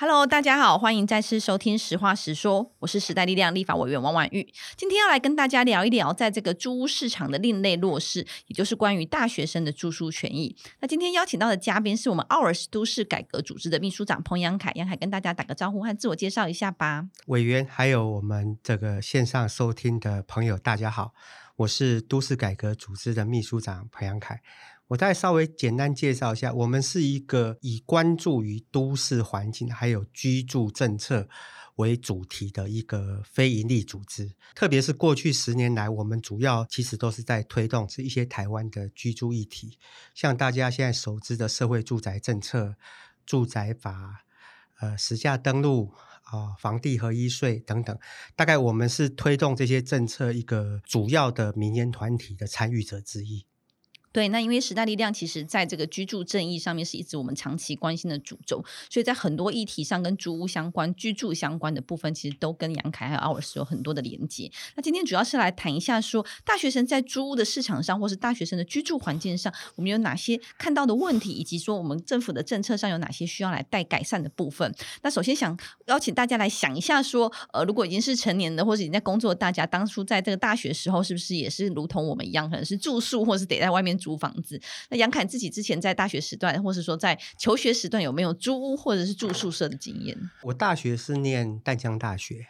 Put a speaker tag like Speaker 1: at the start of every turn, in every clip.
Speaker 1: Hello，大家好，欢迎再次收听《实话实说》，我是时代力量立法委员王婉玉。今天要来跟大家聊一聊，在这个租屋市场的另类弱势，也就是关于大学生的住宿权益。那今天邀请到的嘉宾是我们奥尔斯都市改革组织的秘书长彭阳凯，阳凯跟大家打个招呼和自我介绍一下吧。
Speaker 2: 委员还有我们这个线上收听的朋友，大家好，我是都市改革组织的秘书长彭阳凯。我再稍微简单介绍一下，我们是一个以关注于都市环境还有居住政策为主题的一个非营利组织。特别是过去十年来，我们主要其实都是在推动这一些台湾的居住议题，像大家现在熟知的社会住宅政策、住宅法、呃，实价登录啊、房地合一税等等。大概我们是推动这些政策一个主要的民间团体的参与者之一。
Speaker 1: 对，那因为时代力量其实在这个居住正义上面是一直我们长期关心的主轴，所以在很多议题上跟租屋相关、居住相关的部分，其实都跟杨凯还有奥尔斯有很多的连接。那今天主要是来谈一下说，大学生在租屋的市场上，或是大学生的居住环境上，我们有哪些看到的问题，以及说我们政府的政策上有哪些需要来待改善的部分。那首先想邀请大家来想一下说，呃，如果已经是成年的或者已经在工作的大家，当初在这个大学时候，是不是也是如同我们一样，可能是住宿，或是得在外面租房子。那杨凯自己之前在大学时段，或是说在求学时段，有没有租屋或者是住宿舍的经验？
Speaker 2: 我大学是念淡江大学，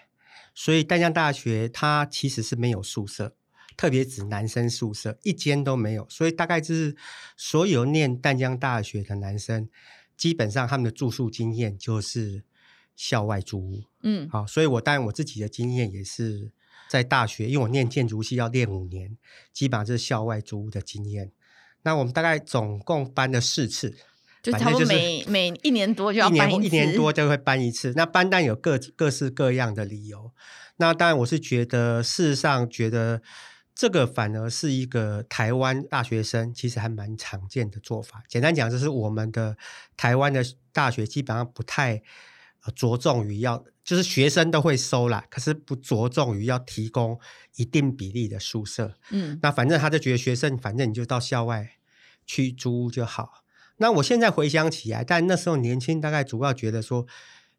Speaker 2: 所以淡江大学它其实是没有宿舍，特别指男生宿舍一间都没有。所以大概就是所有念淡江大学的男生，基本上他们的住宿经验就是校外租屋。嗯，好，所以我当然我自己的经验也是。在大学，因为我念建筑系要练五年，基本上就是校外租屋的经验。那我们大概总共搬了四次，
Speaker 1: 就差不多每每一年多就要搬一次，
Speaker 2: 一年多 就会搬一次。那搬单有各各式各样的理由。那当然我是觉得，事实上觉得这个反而是一个台湾大学生其实还蛮常见的做法。简单讲，就是我们的台湾的大学基本上不太。着重于要，就是学生都会收啦，可是不着重于要提供一定比例的宿舍。嗯，那反正他就觉得学生，反正你就到校外去租屋就好。那我现在回想起来，但那时候年轻，大概主要觉得说。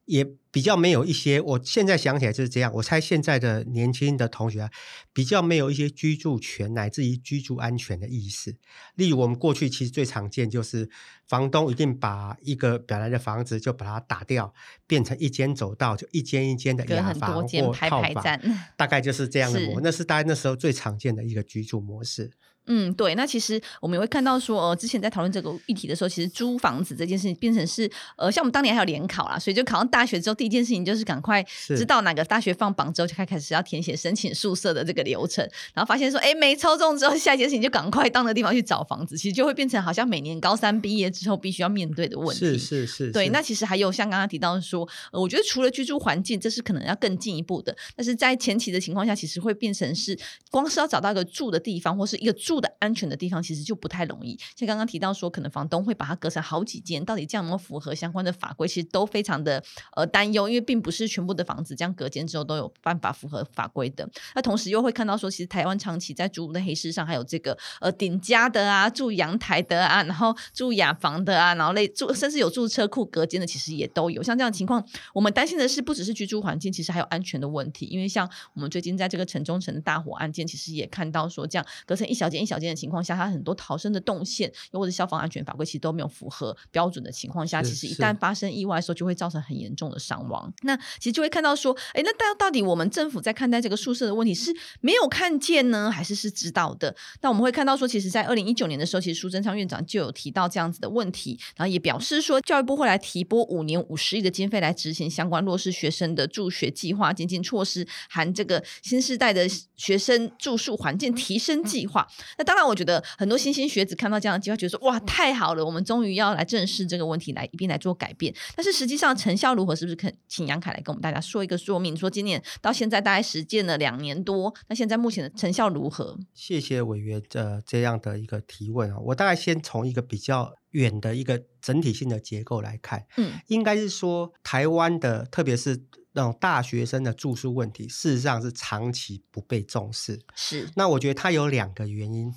Speaker 2: 也比较没有一些，我现在想起来就是这样。我猜现在的年轻的同学啊，比较没有一些居住权乃至于居住安全的意识。例如，我们过去其实最常见就是房东一定把一个本来的房子就把它打掉，变成一间走道，就一间一间的雅房或套房，大概就是这样的模。那是大概那时候最常见的一个居住模式。
Speaker 1: 嗯，对，那其实我们也会看到说，呃，之前在讨论这个议题的时候，其实租房子这件事情变成是，呃，像我们当年还有联考啦，所以就考上大学之后，第一件事情就是赶快知道哪个大学放榜之后，就开开始要填写申请宿舍的这个流程，然后发现说，哎，没抽中之后，下一件事情就赶快到那个地方去找房子，其实就会变成好像每年高三毕业之后必须要面对的问题。
Speaker 2: 是是是，
Speaker 1: 对。那其实还有像刚刚提到说，呃，我觉得除了居住环境，这是可能要更进一步的，但是在前期的情况下，其实会变成是光是要找到一个住的地方，或是一个住住的安全的地方。其实就不太容易，像刚刚提到说，可能房东会把它隔成好几间，到底这样有没有符合相关的法规？其实都非常的呃担忧，因为并不是全部的房子这样隔间之后都有办法符合法规的。那同时又会看到说，其实台湾长期在租屋的黑市上，还有这个呃顶加的啊，住阳台的啊，然后住雅房的啊，然后类住甚至有住车库隔间的，其实也都有。像这样的情况，我们担心的是不只是居住环境，其实还有安全的问题。因为像我们最近在这个城中城大火案件，其实也看到说，这样隔成一小间一小间的情况下。它很多逃生的动线，又或者消防安全法规，其实都没有符合标准的情况下，其实一旦发生意外的时候，就会造成很严重的伤亡。那其实就会看到说，哎，那到到底我们政府在看待这个宿舍的问题，是没有看见呢，还是是知道的？那我们会看到说，其实，在二零一九年的时候，其实苏贞昌院长就有提到这样子的问题，然后也表示说，教育部会来提拨五年五十亿的经费来执行相关弱势学生的助学计划、精进措施，含这个新时代的学生住宿环境提升计划。那当然，我觉得。很多新兴学子看到这样的计划，觉得说哇，太好了，我们终于要来正视这个问题，来一并来做改变。但是实际上成效如何？是不是肯请杨凯来跟我们大家说一个说明？说今年到现在大概实践了两年多，那现在目前的成效如何？
Speaker 2: 谢谢委员的这样的一个提问啊，我大概先从一个比较远的一个整体性的结构来看，嗯，应该是说台湾的，特别是那种大学生的住宿问题，事实上是长期不被重视。
Speaker 1: 是，
Speaker 2: 那我觉得它有两个原因。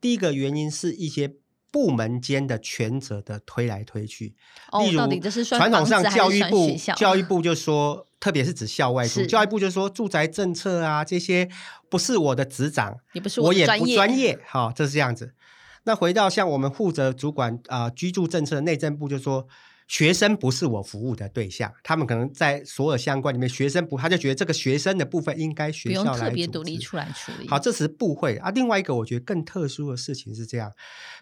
Speaker 2: 第一个原因是一些部门间的权责的推来推去。
Speaker 1: 哦，
Speaker 2: 例如，传统上教育部教育部就说，特别是指校外住，教育部就说住宅政策啊这些不是我的职掌，
Speaker 1: 也不是我，我也
Speaker 2: 不专业。好、哦，这是这样子。那回到像我们负责主管啊、呃、居住政策的内政部就说。学生不是我服务的对象，他们可能在所有相关里面，学生不，他就觉得这个学生的部分应该学校来
Speaker 1: 特别独立出来处理。
Speaker 2: 好，这是部会啊。另外一个我觉得更特殊的事情是这样：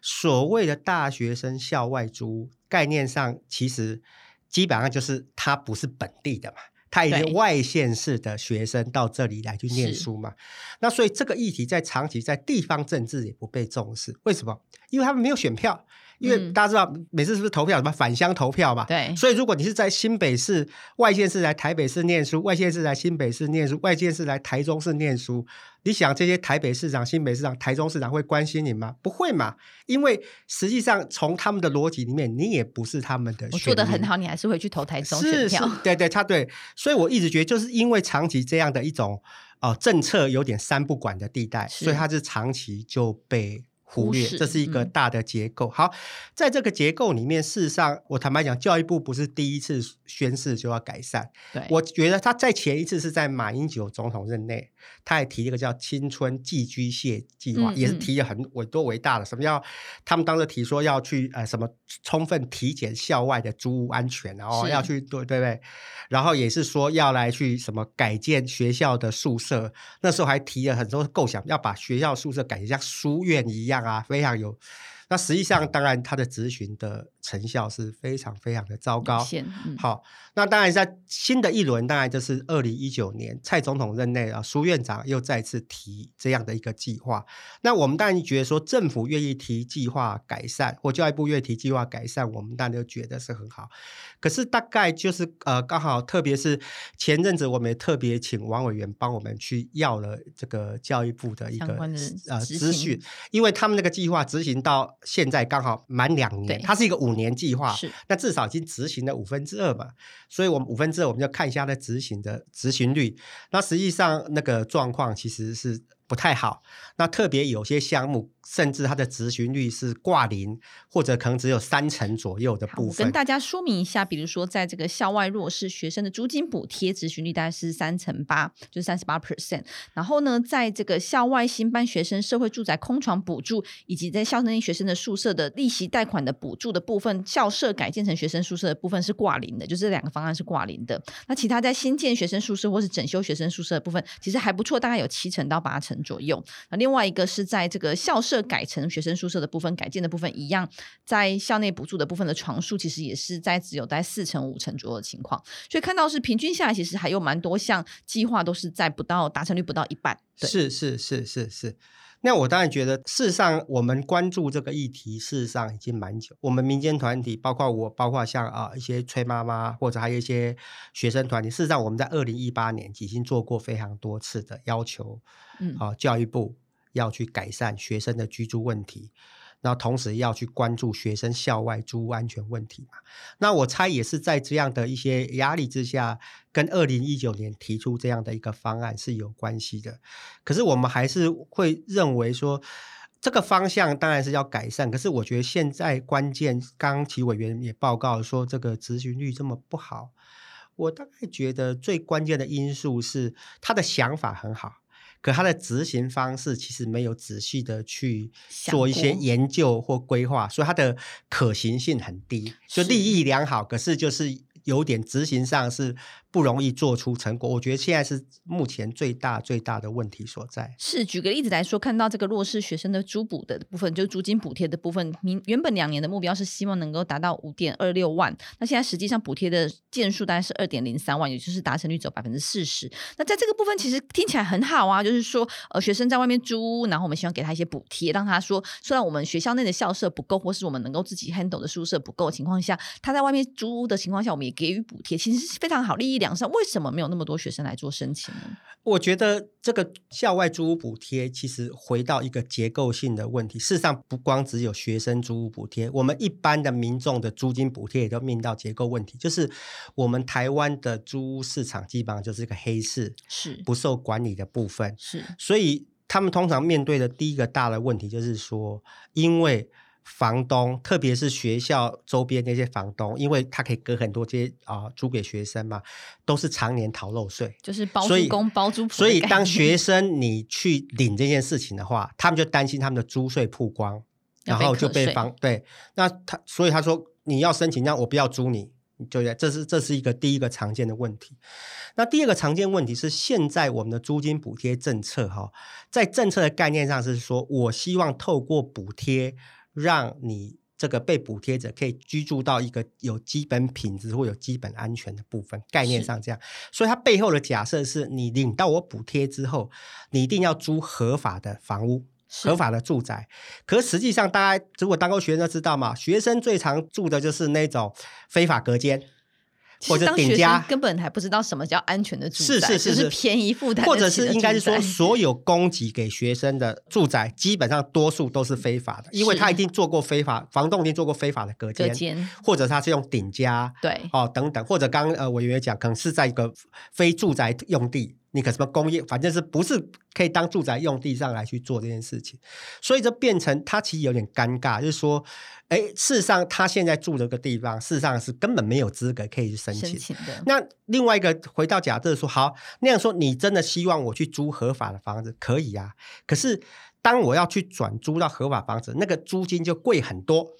Speaker 2: 所谓的大学生校外租概念上，其实基本上就是他不是本地的嘛，他已经外县市的学生到这里来去念书嘛。那所以这个议题在长期在地方政治也不被重视，为什么？因为他们没有选票。因为大家知道，每次是不是投票什么返乡投票嘛？
Speaker 1: 对。
Speaker 2: 所以如果你是在新北市外县市来台北市念书，外县市来新北市念书，外县市来台中市念书，你想这些台北市长、新北市长、台中市长会关心你吗？不会嘛？因为实际上从他们的逻辑里面，你也不是他们的。
Speaker 1: 我做的很好，你还是会去投台中选票。
Speaker 2: 是是，对对，他对。所以我一直觉得，就是因为长期这样的一种哦、呃、政策有点三不管的地带，所以他是长期就被。忽略，这是一个大的结构。嗯、好，在这个结构里面，事实上，我坦白讲，教育部不是第一次宣誓就要改善。
Speaker 1: 对，
Speaker 2: 我觉得他在前一次是在马英九总统任内，他还提一个叫“青春寄居蟹计划”，嗯嗯，也是提了很伟多伟大的。什么叫他们当时提说要去呃什么充分体检校外的租屋安全，然后要去对对不对？然后也是说要来去什么改建学校的宿舍，那时候还提了很多构想，要把学校宿舍改成像书院一样。啊，非常有。那实际上，当然他的咨询的成效是非常非常的糟糕。
Speaker 1: 嗯、
Speaker 2: 好，那当然在新的一轮，当然就是二零一九年蔡总统任内啊，苏院长又再次提这样的一个计划。那我们当然觉得说，政府愿意提计划改善，或教育部愿意提计划改善，我们当然就觉得是很好。可是大概就是呃，刚好特别是前阵子，我们也特别请王委员帮我们去要了这个教育部的一个呃资讯，因为他们那个计划执行到。现在刚好满两年，它是一个五年计划，是。那至少已经执行了五分之二嘛，所以我们五分之二我们就看一下它执行的执行率，那实际上那个状况其实是不太好，那特别有些项目。甚至它的执行率是挂零，或者可能只有三成左右的部分。
Speaker 1: 跟大家说明一下，比如说在这个校外弱势学生的租金补贴执行率大概是三成八，就是三十八 percent。然后呢，在这个校外新班学生社会住宅空床补助，以及在校内学生的宿舍的利息贷款的补助的部分，校舍改建成学生宿舍的部分是挂零的，就是这两个方案是挂零的。那其他在新建学生宿舍或是整修学生宿舍的部分，其实还不错，大概有七成到八成左右。那另外一个是在这个校舍。改成学生宿舍的部分，改建的部分一样，在校内补助的部分的床数，其实也是在只有在四成五成左右的情况，所以看到是平均下来，其实还有蛮多项计划都是在不到达成率不到一半。
Speaker 2: 是是是是是，那我当然觉得，事实上我们关注这个议题，事实上已经蛮久。我们民间团体，包括我，包括像啊一些崔妈妈，或者还有一些学生团体，事实上我们在二零一八年已经做过非常多次的要求，嗯，啊教育部。要去改善学生的居住问题，那同时要去关注学生校外租屋安全问题嘛。那我猜也是在这样的一些压力之下，跟二零一九年提出这样的一个方案是有关系的。可是我们还是会认为说，这个方向当然是要改善。可是我觉得现在关键，刚刚其委员也报告说，这个执行率这么不好，我大概觉得最关键的因素是他的想法很好。可它的执行方式其实没有仔细的去做一些研究或规划，所以它的可行性很低，就利益良好，可是就是有点执行上是。不容易做出成果，我觉得现在是目前最大最大的问题所在。
Speaker 1: 是，举个例子来说，看到这个弱势学生的租补的部分，就是租金补贴的部分，明原本两年的目标是希望能够达到五点二六万，那现在实际上补贴的件数大概是二点零三万，也就是达成率只有百分之四十。那在这个部分其实听起来很好啊，就是说呃学生在外面租，然后我们希望给他一些补贴，让他说虽然我们学校内的校舍不够，或是我们能够自己 handle 的宿舍不够的情况下，他在外面租屋的情况下，我们也给予补贴，其实是非常好利益。两上为什么没有那么多学生来做申请呢？
Speaker 2: 我觉得这个校外租屋补贴其实回到一个结构性的问题。事实上，不光只有学生租屋补贴，我们一般的民众的租金补贴也都面临到结构问题。就是我们台湾的租屋市场基本上就是一个黑市，
Speaker 1: 是
Speaker 2: 不受管理的部分。
Speaker 1: 是，
Speaker 2: 所以他们通常面对的第一个大的问题就是说，因为房东，特别是学校周边那些房东，因为他可以隔很多街啊、呃、租给学生嘛，都是常年逃漏税，
Speaker 1: 就是包租公包租婆。
Speaker 2: 所以当学生你去领这件事情的话，他们就担心他们的租税曝光，然后就被房对。那他所以他说你要申请，那我不要租你，就这是这是一个第一个常见的问题。那第二个常见问题是，现在我们的租金补贴政策哈，在政策的概念上是说，我希望透过补贴。让你这个被补贴者可以居住到一个有基本品质或有基本安全的部分，概念上这样。所以它背后的假设是你领到我补贴之后，你一定要租合法的房屋、合法的住宅。可实际上，大家如果当过学生都知道嘛，学生最常住的就是那种非法隔间。或者顶家。
Speaker 1: 根本还不知道什么叫安全的住宅，
Speaker 2: 是是是，
Speaker 1: 是便宜负担，
Speaker 2: 或者是应该是说，所有供给给学生的住宅，基本上多数都是非法的，因为他一定做过非法，房东一定做过非法的隔间，隔间。或者他是用顶家，
Speaker 1: 对，
Speaker 2: 哦等等，或者刚刚呃委员讲，可能是在一个非住宅用地。你可什么工业，反正是不是可以当住宅用地上来去做这件事情，所以就变成他其实有点尴尬，就是说，哎，事实上他现在住这个地方，事实上是根本没有资格可以去申请。申请的。那另外一个回到假设说，好，那样说你真的希望我去租合法的房子，可以啊，可是当我要去转租到合法房子，那个租金就贵很多。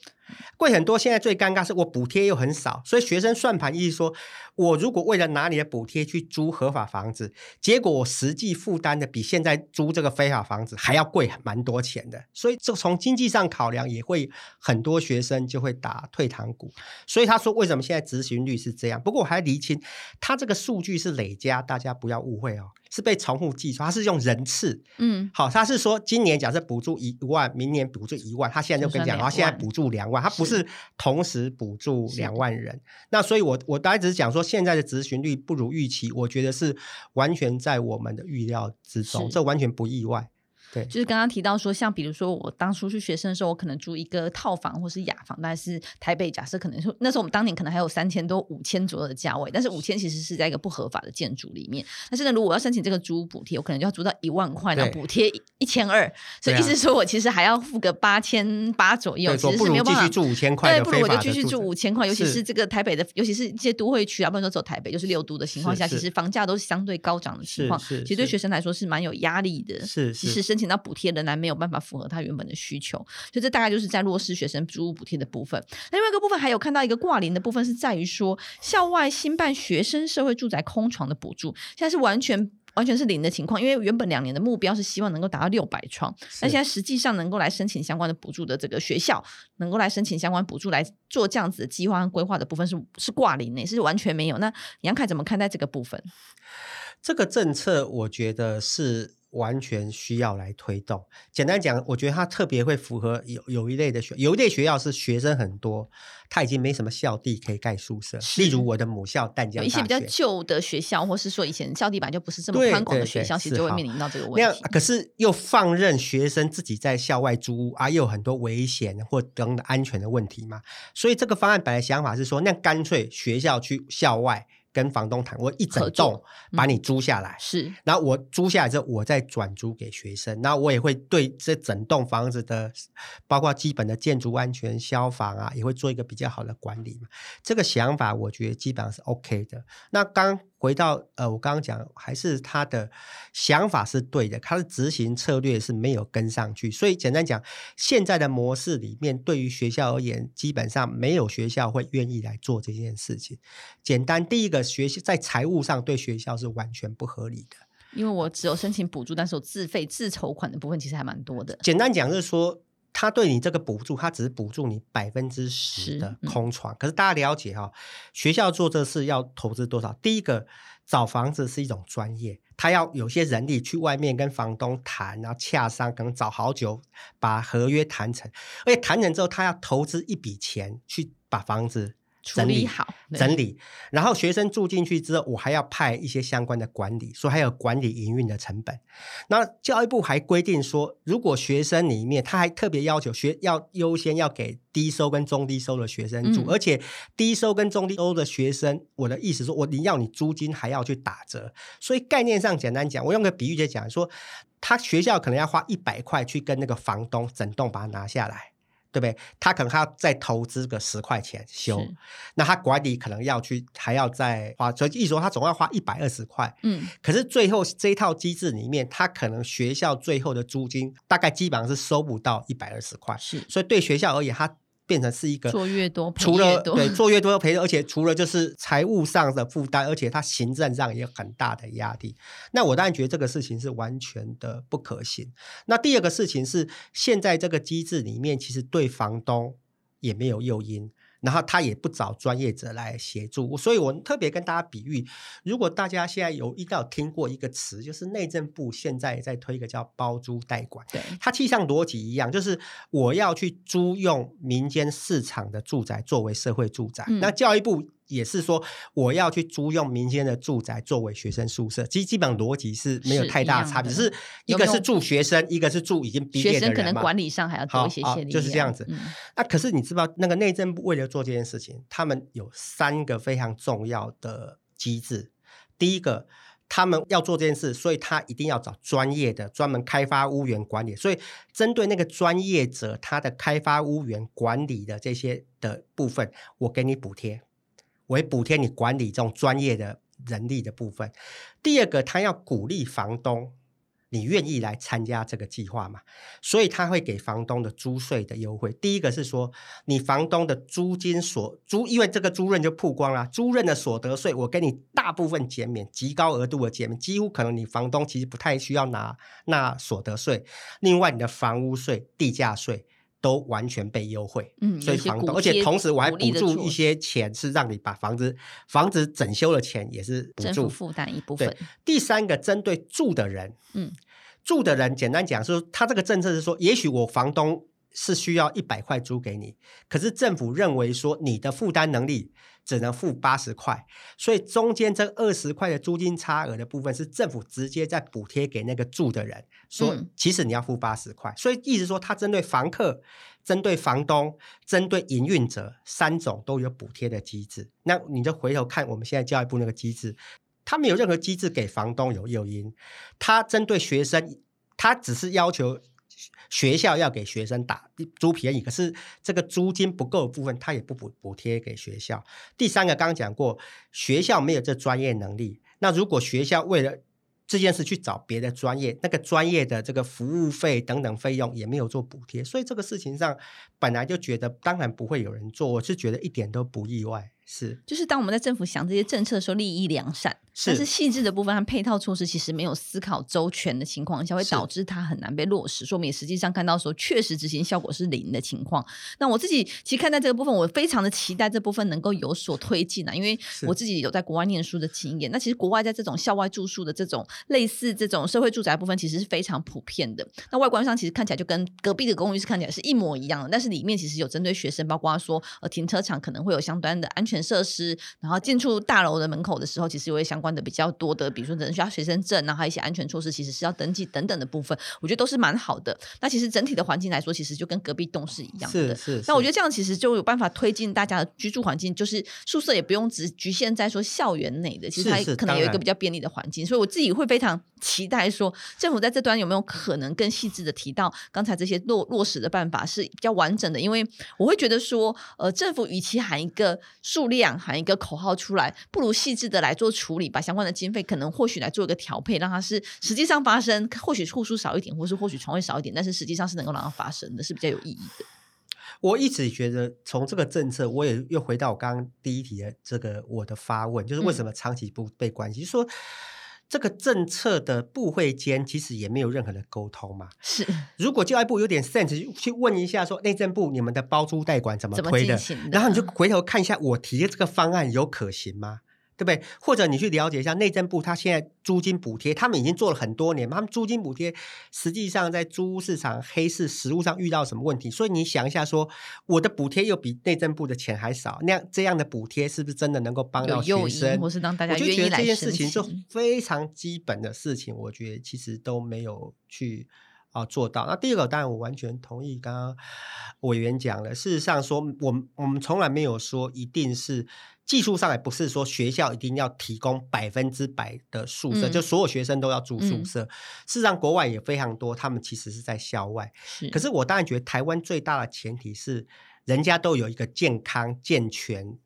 Speaker 2: 贵很多，现在最尴尬是我补贴又很少，所以学生算盘意思说，我如果为了拿你的补贴去租合法房子，结果我实际负担的比现在租这个非法房子还要贵蛮多钱的，所以这从经济上考量，也会很多学生就会打退堂鼓。所以他说为什么现在执行率是这样？不过我还厘清，他这个数据是累加，大家不要误会哦。是被重复计算，他是用人次，嗯，好，他是说今年假设补助一万，明年补助一万，他现在就跟你讲，然后现在补助两万，他不是同时补助两万人，那所以我我大概只是讲说现在的执行率不如预期，我觉得是完全在我们的预料之中，这完全不意外。对，
Speaker 1: 就是刚刚提到说，像比如说我当初去学生的时候，我可能住一个套房或是雅房，大概是台北，假设可能说那时候我们当年可能还有三千多、五千左右的价位，但是五千其实是在一个不合法的建筑里面。但是呢如果我要申请这个租补贴，我可能就要租到一万块，然后补贴一千二，所以意思说我其实还要付个八千八左右，其实是没有办法
Speaker 2: 住五千块，对，
Speaker 1: 不如我就继续住五千块，尤其是这个台北的，尤其是一些都会区啊，不能说走台北，就是六都的情况下，其实房价都是相对高涨的情况，其实对学生来说是蛮有压力的，
Speaker 2: 是，
Speaker 1: 其实申请到补贴仍然。没有办法符合他原本的需求，所以这大概就是在弱势学生租屋补贴的部分。那另外一个部分还有看到一个挂零的部分，是在于说校外新办学生社会住宅空床的补助，现在是完全完全是零的情况。因为原本两年的目标是希望能够达到六百床，那现在实际上能够来申请相关的补助的这个学校，能够来申请相关补助来做这样子的计划和规划的部分是是挂零呢，是完全没有。那杨凯怎么看待这个部分？
Speaker 2: 这个政策，我觉得是。完全需要来推动。简单讲，我觉得它特别会符合有有一类的学，有一类学校是学生很多，他已经没什么校地可以盖宿舍。例如我的母校淡江大学，有
Speaker 1: 一些比较旧的学校，或是说以前校地板就不是这么宽广的学校，其实就会面临到这个问题。
Speaker 2: 那可是又放任学生自己在校外租屋啊，又有很多危险或等等安全的问题嘛。所以这个方案本来想法是说，那干脆学校去校外。跟房东谈，我一整栋把你租下来，嗯、
Speaker 1: 是，
Speaker 2: 然后我租下来之后，我再转租给学生，那我也会对这整栋房子的，包括基本的建筑安全、消防啊，也会做一个比较好的管理嘛。这个想法我觉得基本上是 OK 的。那刚。回到呃，我刚刚讲，还是他的想法是对的，他的执行策略是没有跟上去。所以简单讲，现在的模式里面，对于学校而言，基本上没有学校会愿意来做这件事情。简单，第一个学习在财务上对学校是完全不合理的，
Speaker 1: 因为我只有申请补助，但是我自费自筹款的部分其实还蛮多的。
Speaker 2: 简单讲就是说。他对你这个补助，他只是补助你百分之十的空床。嗯、可是大家了解哈、哦，学校做这事要投资多少？第一个，找房子是一种专业，他要有些人力去外面跟房东谈，然后洽商，可能找好久把合约谈成，而且谈成之后，他要投资一笔钱去把房子。整理，
Speaker 1: 好，
Speaker 2: 整理，然后学生住进去之后，我还要派一些相关的管理，所以还有管理营运的成本。那教育部还规定说，如果学生里面，他还特别要求学要优先要给低收跟中低收的学生住，嗯、而且低收跟中低收的学生，我的意思说，我你要你租金还要去打折。所以概念上简单讲，我用个比喻就讲说，他学校可能要花一百块去跟那个房东整栋把它拿下来。对不对？他可能还要再投资个十块钱修，那他管理可能要去还要再花，所以一说他总要花一百二十块。
Speaker 1: 嗯，
Speaker 2: 可是最后这一套机制里面，他可能学校最后的租金大概基本上是收不到一百二十块，
Speaker 1: 是，
Speaker 2: 所以对学校而言，他。变成是一个
Speaker 1: 做越多，
Speaker 2: 除了
Speaker 1: 赔越多
Speaker 2: 对 做越多赔，而且除了就是财务上的负担，而且它行政上也有很大的压力。那我当然觉得这个事情是完全的不可行。那第二个事情是，现在这个机制里面其实对房东也没有诱因。然后他也不找专业者来协助，所以我特别跟大家比喻，如果大家现在有一定有听过一个词，就是内政部现在在推一个叫包租代管，
Speaker 1: 对，
Speaker 2: 它其实上逻辑一样，就是我要去租用民间市场的住宅作为社会住宅，嗯、那教育部。也是说，我要去租用民间的住宅作为学生宿舍，其实基本逻辑是没有太大差别，只是一个是住学生，一个是住已经毕业的人嘛。学生可能
Speaker 1: 管理上还要多一些些，
Speaker 2: 就是这样子。嗯、那可是你知道，那个内政部为了做这件事情，他们有三个非常重要的机制。第一个，他们要做这件事，所以他一定要找专业的、专门开发屋源管理。所以针对那个专业者，他的开发屋源管理的这些的部分，我给你补贴。我会补贴你管理这种专业的人力的部分。第二个，他要鼓励房东，你愿意来参加这个计划嘛？所以他会给房东的租税的优惠。第一个是说，你房东的租金所租，因为这个租赁就曝光了，租赁的所得税我给你大部分减免，极高额度的减免，几乎可能你房东其实不太需要拿那所得税。另外，你的房屋税、地价税。都完全被优惠，嗯，所以房东，而且同时我还补助一些钱，是让你把房子房子整修的钱也是补助
Speaker 1: 负担一部分。
Speaker 2: 第三个针对住的人，嗯，住的人简单讲说，他这个政策是说，也许我房东是需要一百块租给你，可是政府认为说你的负担能力。只能付八十块，所以中间这二十块的租金差额的部分是政府直接在补贴给那个住的人，说其实你要付八十块，所以意思说他针对房客、针对房东、针对营运者三种都有补贴的机制。那你就回头看我们现在教育部那个机制，他没有任何机制给房东有诱因，他针对学生，他只是要求。学校要给学生打租便宜，可是这个租金不够的部分，他也不补补贴给学校。第三个，刚刚讲过，学校没有这专业能力，那如果学校为了这件事去找别的专业，那个专业的这个服务费等等费用也没有做补贴，所以这个事情上本来就觉得当然不会有人做，我是觉得一点都不意外。是，
Speaker 1: 就是当我们在政府想这些政策的时候，利益良善，是但是细致的部分和配套措施其实没有思考周全的情况下，会导致它很难被落实。说明实际上看到说，确实执行效果是零的情况。那我自己其实看待这个部分，我非常的期待这部分能够有所推进啊，因为我自己有在国外念书的经验。那其实国外在这种校外住宿的这种类似这种社会住宅部分，其实是非常普遍的。那外观上其实看起来就跟隔壁的公寓是看起来是一模一样的，但是里面其实有针对学生，包括说呃停车场可能会有相当的安全设施，然后进出大楼的门口的时候，其实有些相关的比较多的，比如说可能需要学生证，然后还有一些安全措施，其实是要登记等等的部分，我觉得都是蛮好的。那其实整体的环境来说，其实就跟隔壁栋是一样的。
Speaker 2: 是是。
Speaker 1: 那我觉得这样其实就有办法推进大家的居住环境，就是宿舍也不用只局限在说校园内的，其实它可能有一个比较便利的环境。所以我自己会非常期待说，政府在这端有没有可能更细致的提到刚才这些落落实的办法是比较完整的，因为我会觉得说，呃，政府与其喊一个数量，喊一个口号出来，不如细致的来做处理，把相关的经费可能或许来做一个调配，让它是实际上发生，或许户数少一点，或是或许床位少一点，但是实际上是能够让它发生的，是比较有意义的。
Speaker 2: 我一直觉得，从这个政策，我也又回到我刚刚第一题的这个我的发问，就是为什么长期不被关心？嗯、说。这个政策的部会间其实也没有任何的沟通嘛。是，如果教育部有点 sense，去问一下说内政部你们的包租代管怎么推的，的然后你就回头看一下我提的这个方案有可行吗？对不对？或者你去了解一下内政部，他现在租金补贴，他们已经做了很多年，他们租金补贴实际上在租屋市场黑市实物上遇到什么问题？所以你想一下说，说我的补贴又比内政部的钱还少，那样这样的补贴是不是真的能够帮到学生？
Speaker 1: 或是让大家愿意来申请？
Speaker 2: 我就觉得这件事情是非常基本的事情，我觉得其实都没有去啊做到。那第二个，当然我完全同意刚刚委员讲了，事实上说，我们我们从来没有说一定是。技术上也不是说学校一定要提供百分之百的宿舍，嗯、就所有学生都要住宿舍。嗯、事实上，国外也非常多，他们其实是在校外。是，可是我当然觉得台湾最大的前提是，人家都有一个健康健全。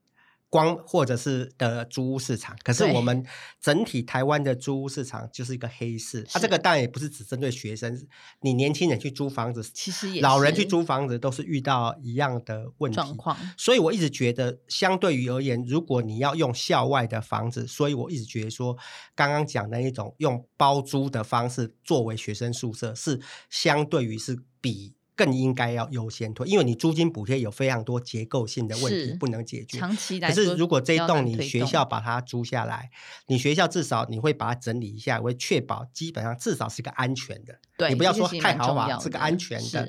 Speaker 2: 光或者是的租屋市场，可是我们整体台湾的租屋市场就是一个黑市。它、啊、这个当然也不是只针对学生，你年轻人去租房子，其实也老人去租房子都是遇到一样的问题状况。所以我一直觉得，相对于而言，如果你要用校外的房子，所以我一直觉得说，刚刚讲的一种用包租的方式作为学生宿舍，是相对于是比。更应该要优先推，因为你租金补贴有非常多结构性的问题不能解决。长期来，可是如果这一栋你学校把它租下来，你学校至少你会把它整理一下，会确保基本上至少是个安全的。对，你不要说太豪华，是个安全的。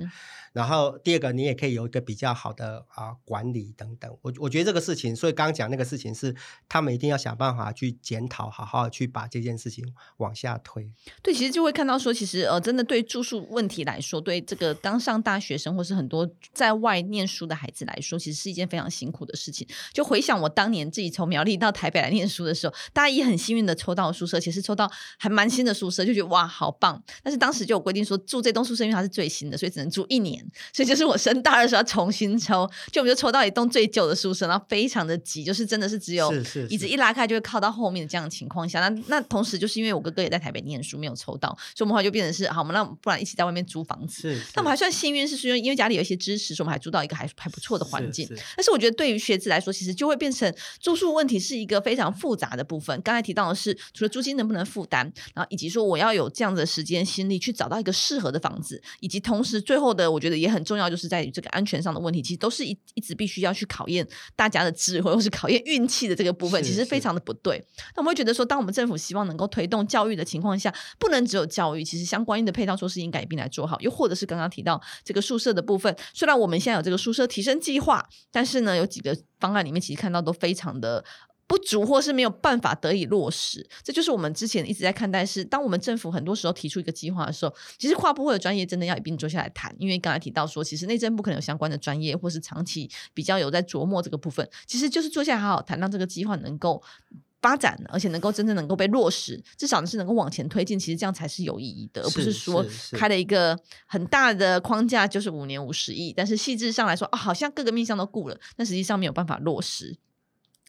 Speaker 2: 然后第二个，你也可以有一个比较好的啊管理等等。我我觉得这个事情，所以刚刚讲那个事情是他们一定要想办法去检讨，好好去把这件事情往下推。
Speaker 1: 对，其实就会看到说，其实呃，真的对住宿问题来说，对这个刚上大学生或是很多在外念书的孩子来说，其实是一件非常辛苦的事情。就回想我当年自己从苗栗到台北来念书的时候，大家也很幸运的抽到宿舍，其实抽到还蛮新的宿舍，就觉得哇好棒。但是当时就有规定说，住这栋宿舍因为它是最新的，所以只能住一年。所以就是我升大二的时候要重新抽，就我们就抽到一栋最旧的宿舍，然后非常的挤，就是真的是只有椅子一拉开就会靠到后面的这样的情况下。那那同时就是因为我哥哥也在台北念书，没有抽到，所以我们后来就变成是好，我们那不然一起在外面租房子。那我们还算幸运，是说因为家里有一些支持，所以我们还租到一个还还不错的环境。但是我觉得对于学子来说，其实就会变成住宿问题是一个非常复杂的部分。刚才提到的是除了租金能不能负担，然后以及说我要有这样的时间心力去找到一个适合的房子，以及同时最后的我觉得也很重要。就是在于这个安全上的问题，其实都是一一直必须要去考验大家的智慧，或是考验运气的这个部分，其实非常的不对。那我们会觉得说，当我们政府希望能够推动教育的情况下，不能只有教育，其实相关应的配套措施应该一并来做好。又或者是刚刚提到这个宿舍的部分，虽然我们现在有这个宿舍提升计划，但是呢，有几个方案里面其实看到都非常的。不足或是没有办法得以落实，这就是我们之前一直在看待是，当我们政府很多时候提出一个计划的时候，其实跨部会的专业真的要一并坐下来谈，因为刚才提到说，其实内政部可能有相关的专业，或是长期比较有在琢磨这个部分，其实就是坐下来好好谈，让这个计划能够发展，而且能够真正能够被落实，至少是能够往前推进，其实这样才是有意义的，而不是说开了一个很大的框架，就是五年五十亿，但是细致上来说，啊，好像各个面向都顾了，但实际上没有办法落实。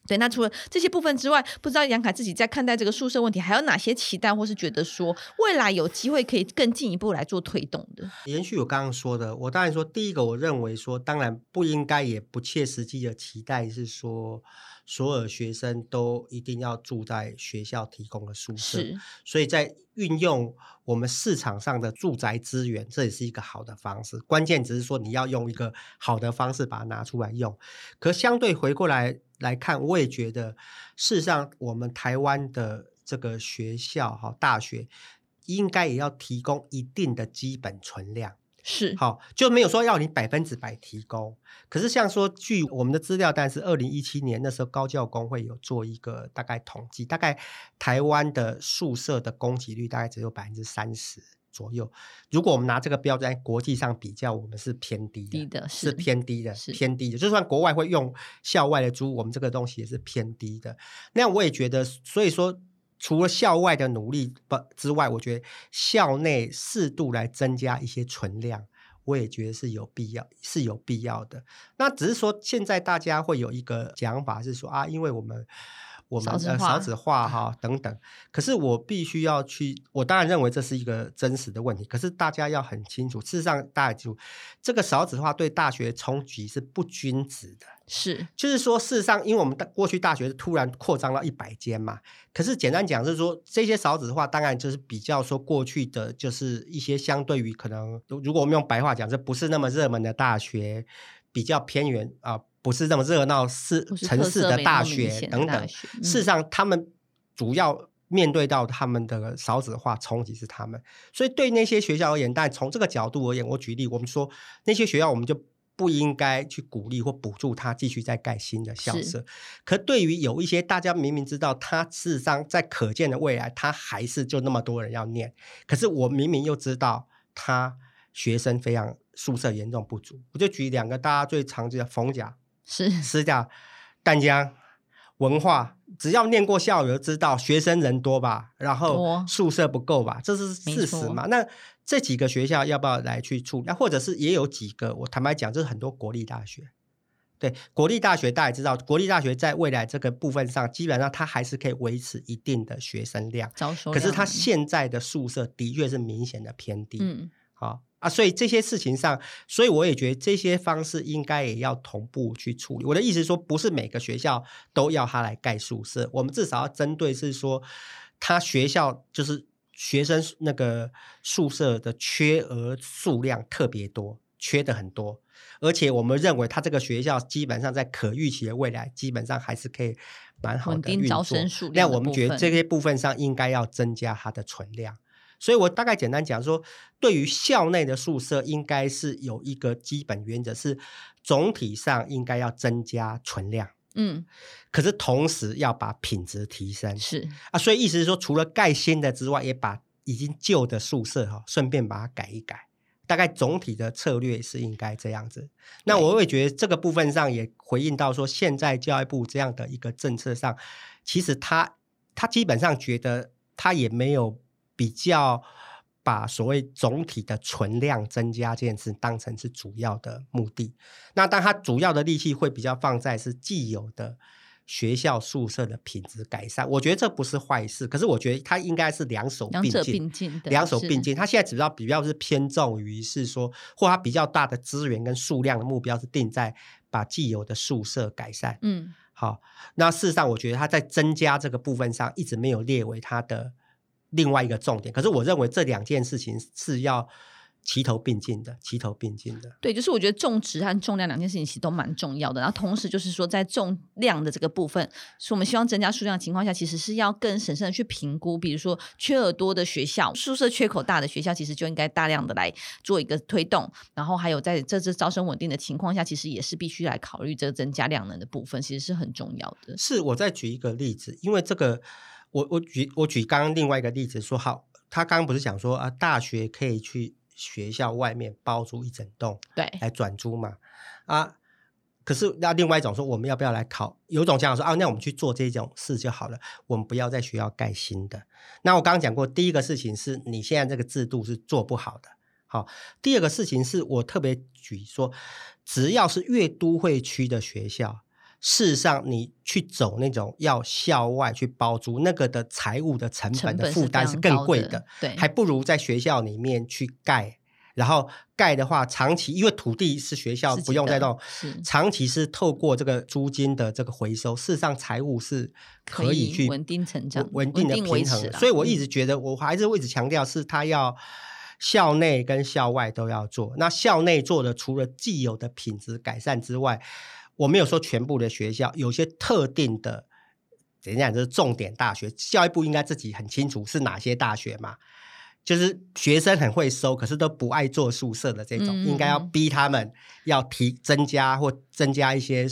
Speaker 1: 对，那除了这些部分之外，不知道杨凯自己在看待这个宿舍问题，还有哪些期待，或是觉得说未来有机会可以更进一步来做推动的？
Speaker 2: 延续我刚刚说的，我当然说第一个，我认为说，当然不应该也不切实际的期待是说，所有学生都一定要住在学校提供的宿舍。所以在运用我们市场上的住宅资源，这也是一个好的方式。关键只是说你要用一个好的方式把它拿出来用。可相对回过来来看，我也觉得，事实上我们台湾的这个学校哈大学，应该也要提供一定的基本存量。是好，就没有说要你百分之百提供。可是像说，据我们的资料，但是二零一七年那时候高教工会有做一个大概统计，大概台湾的宿舍的供给率大概只有百分之三十左右。如果我们拿这个标准在国际上比较，我们是偏低的，低的是，是偏低的，是偏低的。就算国外会用校外的租，我们这个东西也是偏低的。那样我也觉得，所以说。除了校外的努力不之外，我觉得校内适度来增加一些存量，我也觉得是有必要，是有必要的。那只是说，现在大家会有一个讲法是说啊，因为我们。我们呃少子化哈等等，可是我必须要去，我当然认为这是一个真实的问题。可是大家要很清楚，事实上大家记住，这个少子化对大学冲击是不均值的。是，就是说事实上，因为我们过去大学突然扩张到一百间嘛，可是简单讲就是说，这些少子化当然就是比较说过去的就是一些相对于可能，如果我们用白话讲，这不是那么热门的大学，比较偏远啊。呃不是那么热闹市城市的大学等等，事实上，他们主要面对到他们的少子化冲击是他们，所以对那些学校而言，但从这个角度而言，我举例，我们说那些学校，我们就不应该去鼓励或补助他继续再盖新的校舍。可对于有一些大家明明知道，他事实上在可见的未来，他还是就那么多人要念，可是我明明又知道。他学生非常宿舍严重不足。我就举两个大家最常见的逢甲、
Speaker 1: 是
Speaker 2: 师大、淡江。文化只要念过校友知道学生人多吧，然后宿舍不够吧，这是事实嘛？那这几个学校要不要来去处理？那或者是也有几个，我坦白讲，这是很多国立大学。对，国立大学大家也知道，国立大学在未来这个部分上，基本上它还是可以维持一定的学生量。可是它现在的宿舍的确是明显的偏低。
Speaker 1: 嗯。
Speaker 2: 好。啊，所以这些事情上，所以我也觉得这些方式应该也要同步去处理。我的意思是说，不是每个学校都要他来盖宿舍，我们至少要针对是说，他学校就是学生那个宿舍的缺额数量特别多，缺的很多，而且我们认为他这个学校基本上在可预期的未来，基本上还是可以蛮好的运作。那我们觉得这些部分上应该要增加它的存量。所以我大概简单讲说，对于校内的宿舍，应该是有一个基本原则，是总体上应该要增加存量，
Speaker 1: 嗯，
Speaker 2: 可是同时要把品质提升，
Speaker 1: 是
Speaker 2: 啊，所以意思是说，除了盖新的之外，也把已经旧的宿舍哈，顺便把它改一改，大概总体的策略是应该这样子。那我会觉得这个部分上也回应到说，现在教育部这样的一个政策上，其实他他基本上觉得他也没有。比较把所谓总体的存量增加这件事当成是主要的目的，那当他主要的力气会比较放在是既有的学校宿舍的品质改善，我觉得这不是坏事。可是我觉得他应该是两手并进，并进两手并进。他现在主要比较是偏重于是说，或他比较大的资源跟数量的目标是定在把既有的宿舍改善。
Speaker 1: 嗯，
Speaker 2: 好，那事实上我觉得他在增加这个部分上一直没有列为他的。另外一个重点，可是我认为这两件事情是要齐头并进的，齐头并进的。
Speaker 1: 对，就是我觉得种植和重量两件事情其实都蛮重要的。然后同时就是说，在重量的这个部分，是我们希望增加数量的情况下，其实是要更审慎的去评估。比如说缺耳多的学校，宿舍缺口大的学校，其实就应该大量的来做一个推动。然后还有在这次招生稳定的情况下，其实也是必须来考虑这个增加量能的部分，其实是很重要的。
Speaker 2: 是我再举一个例子，因为这个。我我举我举刚刚另外一个例子说，好，他刚刚不是讲说啊，大学可以去学校外面包租一整栋，
Speaker 1: 对，
Speaker 2: 来转租嘛，啊，可是那另外一种说，我们要不要来考？有种讲说啊，那我们去做这种事就好了，我们不要在学校盖新的。那我刚刚讲过，第一个事情是你现在这个制度是做不好的，好，第二个事情是我特别举说，只要是越都会区的学校。事实上，你去走那种要校外去包租，那个的财务的成本的负担是更贵的，的
Speaker 1: 对，
Speaker 2: 还不如在学校里面去盖。然后盖的话，长期因为土地是学校不用再动，长期是透过这个租金的这个回收，事实上财务是可以去
Speaker 1: 稳定成长、
Speaker 2: 稳定的平衡。所以我一直觉得，我还是一直强调，是他要校内跟校外都要做。那校内做的，除了既有的品质改善之外，我没有说全部的学校，有些特定的，怎样就是重点大学，教育部应该自己很清楚是哪些大学嘛，就是学生很会收，可是都不爱做宿舍的这种，嗯嗯嗯，应该要逼他们要提增加或增加一些。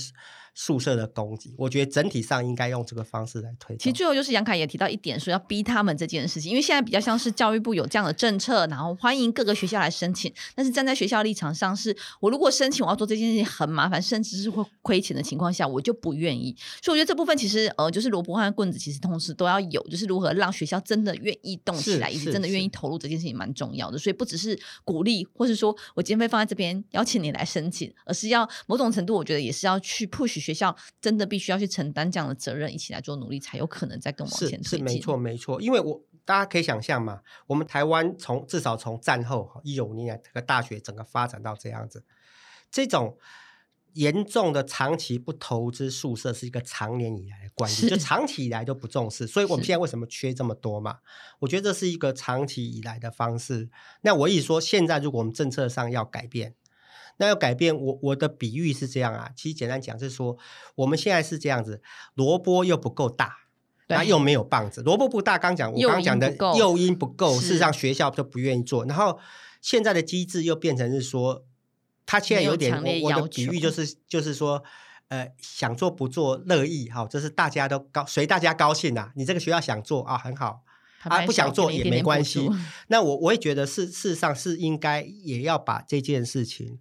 Speaker 2: 宿舍的供给，我觉得整体上应该用这个方式来推动。
Speaker 1: 其实最后就是杨凯也提到一点，说要逼他们这件事情，因为现在比较像是教育部有这样的政策，然后欢迎各个学校来申请。但是站在学校立场上是，是我如果申请我要做这件事情很麻烦，甚至是会亏钱的情况下，我就不愿意。所以我觉得这部分其实呃，就是萝卜和棍子其实同时都要有，就是如何让学校真的愿意动起来，以及真的愿意投入这件事情蛮重要的。所以不只是鼓励，或是说我经费放在这边邀请你来申请，而是要某种程度，我觉得也是要去 push 学校真的。必须要去承担这样的责任，一起来做努力，才有可能再更往前推进。
Speaker 2: 是，是没错，没错。因为我大家可以想象嘛，我们台湾从至少从战后一九年这个大学整个发展到这样子，这种严重的长期不投资宿舍是一个长年以来的关系，就长期以来都不重视。所以我们现在为什么缺这么多嘛？我觉得这是一个长期以来的方式。那我一说，现在如果我们政策上要改变。那要改变，我我的比喻是这样啊，其实简单讲是说，我们现在是这样子，萝卜又不够大，那又没有棒子，萝卜不大，刚讲我刚讲的诱因不够，事实上学校都不愿意做，然后现在的机制又变成是说，他现在有点我，我的比喻就是就是说，呃，想做不做乐意，哈，这是大家都高随大家高兴啊，你这个学校想做啊，很好。啊，不想做也没
Speaker 1: 关系。
Speaker 2: 那我我也觉得是事实上是应该也要把这件事情。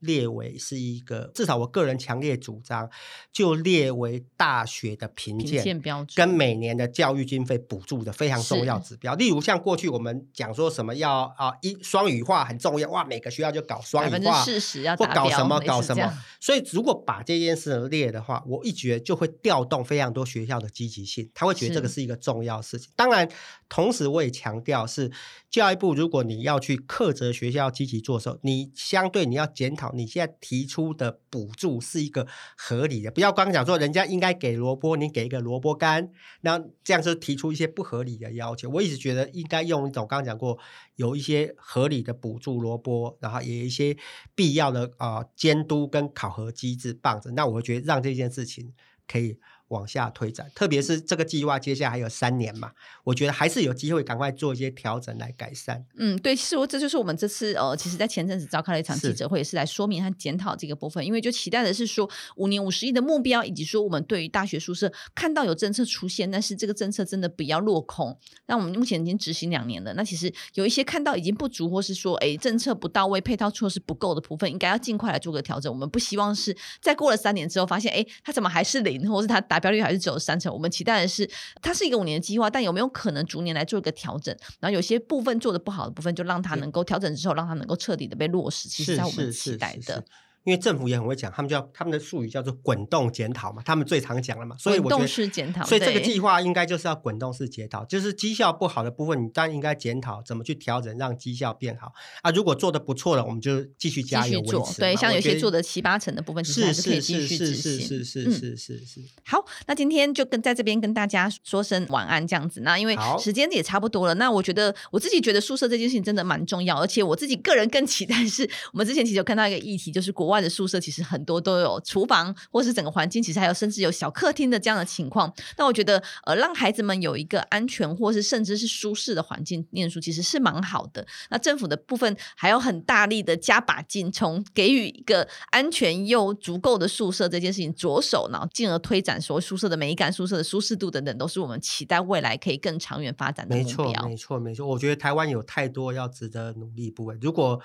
Speaker 2: 列为是一个，至少我个人强烈主张，就列为大学的评鉴标准，跟每年的教育经费补助的非常重要指标。例如像过去我们讲说什么要啊一双语化很重要，哇，每个学校就搞双语化，
Speaker 1: 事实要
Speaker 2: 或搞什么搞什么。所以如果把这件事列的话，我一觉就会调动非常多学校的积极性，他会觉得这个是一个重要事情。当然，同时我也强调是教育部，如果你要去苛责学校积极做的时候，你相对你要检讨。你现在提出的补助是一个合理的，不要光讲说人家应该给萝卜，你给一个萝卜干，那这样是提出一些不合理的要求。我一直觉得应该用一种刚刚讲过，有一些合理的补助萝卜，然后也有一些必要的啊、监督跟考核机制棒子，那我会觉得让这件事情可以。往下推展，特别是这个计划接下来还有三年嘛，我觉得还是有机会赶快做一些调整来改善。
Speaker 1: 嗯，对，其实我这就是我们这次呃，其实在前阵子召开了一场记者会，也是来说明和检讨这个部分，因为就期待的是说五年五十亿的目标，以及说我们对于大学宿舍看到有政策出现，但是这个政策真的不要落空。那我们目前已经执行两年了，那其实有一些看到已经不足，或是说哎政策不到位、配套措施不够的部分，应该要尽快来做个调整。我们不希望是再过了三年之后发现哎，它怎么还是零，或是它达标率还是只有三成。我们期待的是，它是一个五年的计划，但有没有可能逐年来做一个调整？然后有些部分做的不好的部分，就让它能够调整之后，让它能够彻底的被落实。其实在我们期待的。
Speaker 2: 因为政府也很会讲，他们叫他们的术语叫做滚动检讨嘛，他们最常讲了嘛，所以我觉得，
Speaker 1: 滚动式检讨，
Speaker 2: 所以这个计划应该就是要滚动式检讨，就是绩效不好的部分，你当然应该检讨怎么去调整，让绩效变好啊。如果做的不错了，我们就继续加油做。
Speaker 1: 对，像有些做的七八成的部分，是。
Speaker 2: 是是是是是是是是。
Speaker 1: 好，那今天就跟在这边跟大家说声晚安，这样子。那因为时间也差不多了，那我觉得我自己觉得宿舍这件事情真的蛮重要，而且我自己个人更期待是我们之前其实有看到一个议题，就是国外的宿舍其实。很多都有厨房，或是整个环境，其实还有甚至有小客厅的这样的情况。那我觉得，呃，让孩子们有一个安全，或是甚至是舒适的环境念书，其实是蛮好的。那政府的部分还要很大力的加把劲，从给予一个安全又足够的宿舍这件事情着手，然后进而推展所谓宿舍的美感、宿舍的舒适度等等，都是我们期待未来可以更长远发展的目标。
Speaker 2: 没错，没错，没错。我觉得台湾有太多要值得努力部分。如果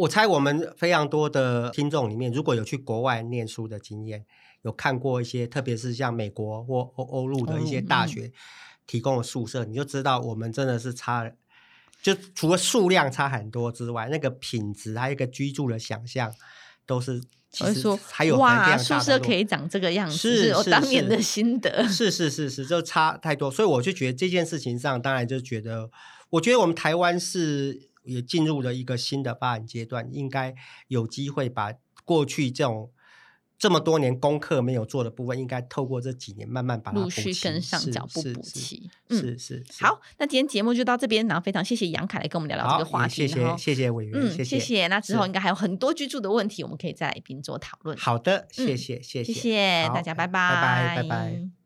Speaker 2: 我猜我们非常多的听众里面，如果有去国外念书的经验，有看过一些，特别是像美国或欧欧陆的一些大学提供的宿舍，你就知道我们真的是差，就除了数量差很多之外，那个品质还有一个居住的想象，都是其实还有
Speaker 1: 哇，宿舍可以长这个样子，是，是我当年的心得，
Speaker 2: 是是是是，就差太多，所以我就觉得这件事情上，当然就觉得，我觉得我们台湾是。也进入了一个新的发展阶段，应该有机会把过去这种这么多年功课没有做的部分，应该透过这几年慢慢把它
Speaker 1: 陆续跟上脚步补齐。
Speaker 2: 是是，是，
Speaker 1: 好，那今天节目就到这边，然后非常谢谢杨凯来跟我们聊聊这个话题。
Speaker 2: 谢谢谢谢委员，
Speaker 1: 嗯，谢谢。谢谢那之后应该还有很多居住的问题，我们可以再来一并做讨论。
Speaker 2: 好的，谢谢谢谢谢谢大家，
Speaker 1: 拜拜拜拜拜拜。